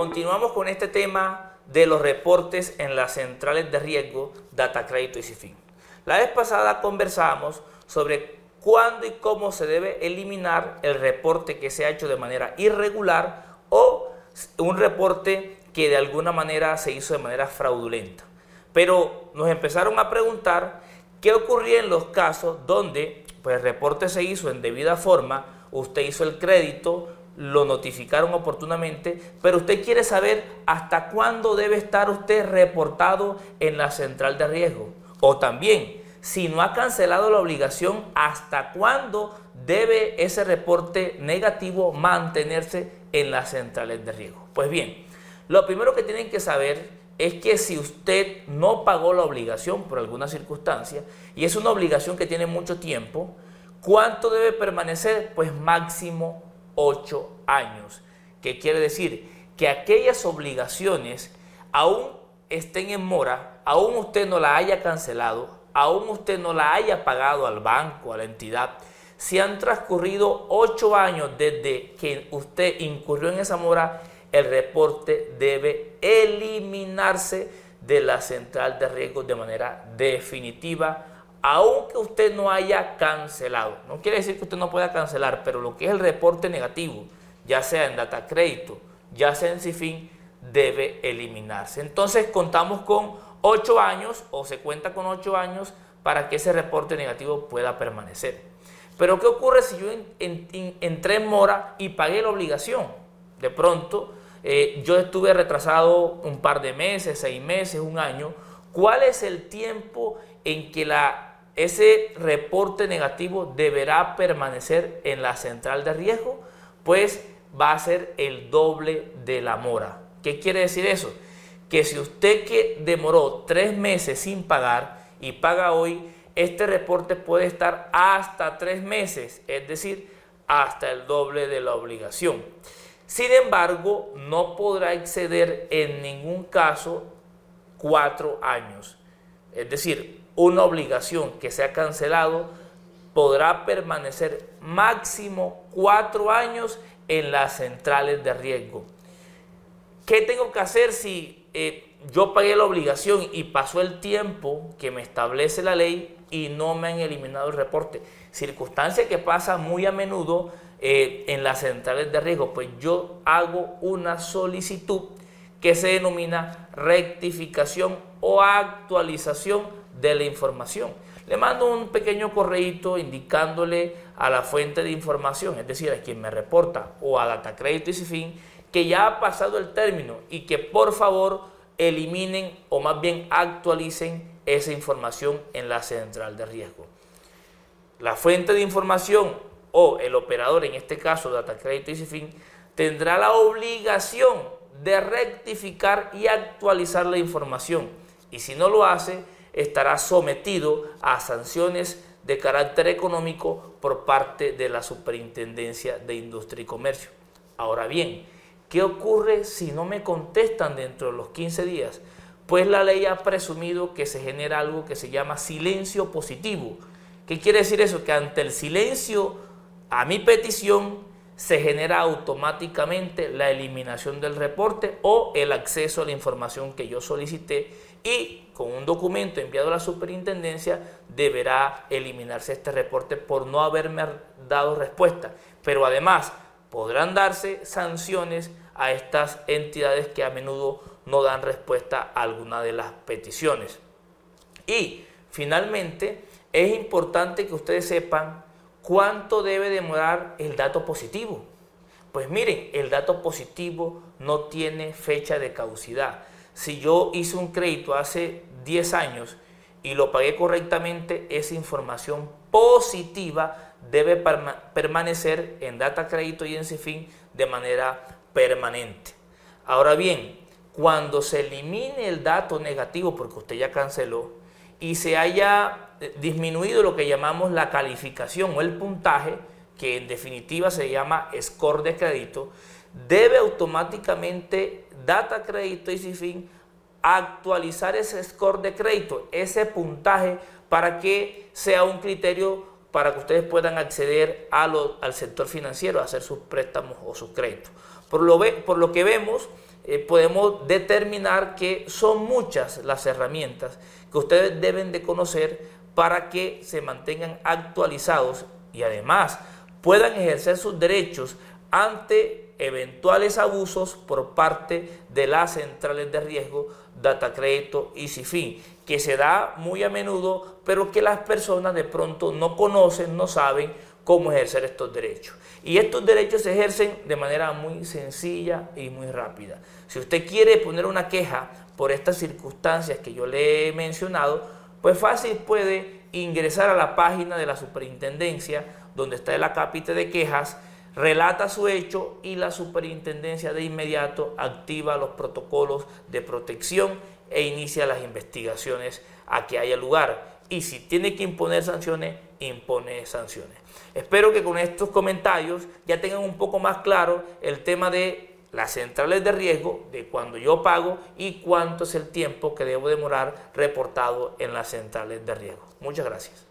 continuamos con este tema de los reportes en las centrales de riesgo, Data Crédito y CIFIN. La vez pasada conversamos sobre cuándo y cómo se debe eliminar el reporte que se ha hecho de manera irregular o un reporte que de alguna manera se hizo de manera fraudulenta. Pero nos empezaron a preguntar qué ocurría en los casos donde pues, el reporte se hizo en debida forma, usted hizo el crédito, lo notificaron oportunamente, pero usted quiere saber hasta cuándo debe estar usted reportado en la central de riesgo. O también, si no ha cancelado la obligación, hasta cuándo debe ese reporte negativo mantenerse en las centrales de riesgo. Pues bien, lo primero que tienen que saber es que si usted no pagó la obligación por alguna circunstancia, y es una obligación que tiene mucho tiempo, ¿cuánto debe permanecer? Pues máximo 8 años. ¿Qué quiere decir? Que aquellas obligaciones aún estén en mora, aún usted no la haya cancelado, aún usted no la haya pagado al banco, a la entidad, si han transcurrido 8 años desde que usted incurrió en esa mora, el reporte debe eliminarse de la central de riesgos de manera definitiva, aunque usted no haya cancelado. No quiere decir que usted no pueda cancelar, pero lo que es el reporte negativo, ya sea en data crédito, ya sea en CIFIN, debe eliminarse. Entonces contamos con 8 años o se cuenta con 8 años para que ese reporte negativo pueda permanecer. Pero ¿qué ocurre si yo entré en mora y pagué la obligación? De pronto eh, yo estuve retrasado un par de meses, seis meses, un año. ¿Cuál es el tiempo en que la, ese reporte negativo deberá permanecer en la central de riesgo? Pues va a ser el doble de la mora. ¿Qué quiere decir eso? Que si usted que demoró tres meses sin pagar y paga hoy, este reporte puede estar hasta tres meses, es decir, hasta el doble de la obligación. Sin embargo, no podrá exceder en ningún caso cuatro años. Es decir, una obligación que se ha cancelado podrá permanecer máximo cuatro años en las centrales de riesgo. ¿Qué tengo que hacer si eh, yo pagué la obligación y pasó el tiempo que me establece la ley y no me han eliminado el reporte? Circunstancia que pasa muy a menudo eh, en las centrales de riesgo, pues yo hago una solicitud que se denomina rectificación o actualización de la información. Le mando un pequeño correíto indicándole a la fuente de información, es decir, a quien me reporta o a Data Crédito y fin que ya ha pasado el término y que por favor eliminen o más bien actualicen esa información en la central de riesgo. La fuente de información o el operador, en este caso Data Crédito y fin tendrá la obligación de rectificar y actualizar la información. Y si no lo hace, estará sometido a sanciones de carácter económico por parte de la Superintendencia de Industria y Comercio. Ahora bien, ¿qué ocurre si no me contestan dentro de los 15 días? Pues la ley ha presumido que se genera algo que se llama silencio positivo. ¿Qué quiere decir eso? Que ante el silencio a mi petición se genera automáticamente la eliminación del reporte o el acceso a la información que yo solicité y con un documento enviado a la superintendencia deberá eliminarse este reporte por no haberme dado respuesta. Pero además podrán darse sanciones a estas entidades que a menudo no dan respuesta a alguna de las peticiones. Y finalmente es importante que ustedes sepan ¿Cuánto debe demorar el dato positivo? Pues miren, el dato positivo no tiene fecha de caducidad. Si yo hice un crédito hace 10 años y lo pagué correctamente, esa información positiva debe permanecer en data crédito y en CIFIN de manera permanente. Ahora bien, cuando se elimine el dato negativo porque usted ya canceló y se haya disminuido lo que llamamos la calificación o el puntaje, que en definitiva se llama score de crédito, debe automáticamente Data Crédito y fin actualizar ese score de crédito, ese puntaje, para que sea un criterio para que ustedes puedan acceder al sector financiero a hacer sus préstamos o sus créditos. Por lo que vemos eh, podemos determinar que son muchas las herramientas que ustedes deben de conocer para que se mantengan actualizados y además puedan ejercer sus derechos ante eventuales abusos por parte de las centrales de riesgo, data crédito y CIFIN, que se da muy a menudo, pero que las personas de pronto no conocen, no saben cómo ejercer estos derechos. Y estos derechos se ejercen de manera muy sencilla y muy rápida. Si usted quiere poner una queja por estas circunstancias que yo le he mencionado, pues fácil puede ingresar a la página de la superintendencia donde está el acápite de quejas, relata su hecho y la superintendencia de inmediato activa los protocolos de protección e inicia las investigaciones a que haya lugar. Y si tiene que imponer sanciones, impone sanciones. Espero que con estos comentarios ya tengan un poco más claro el tema de las centrales de riesgo, de cuando yo pago y cuánto es el tiempo que debo demorar reportado en las centrales de riesgo. Muchas gracias.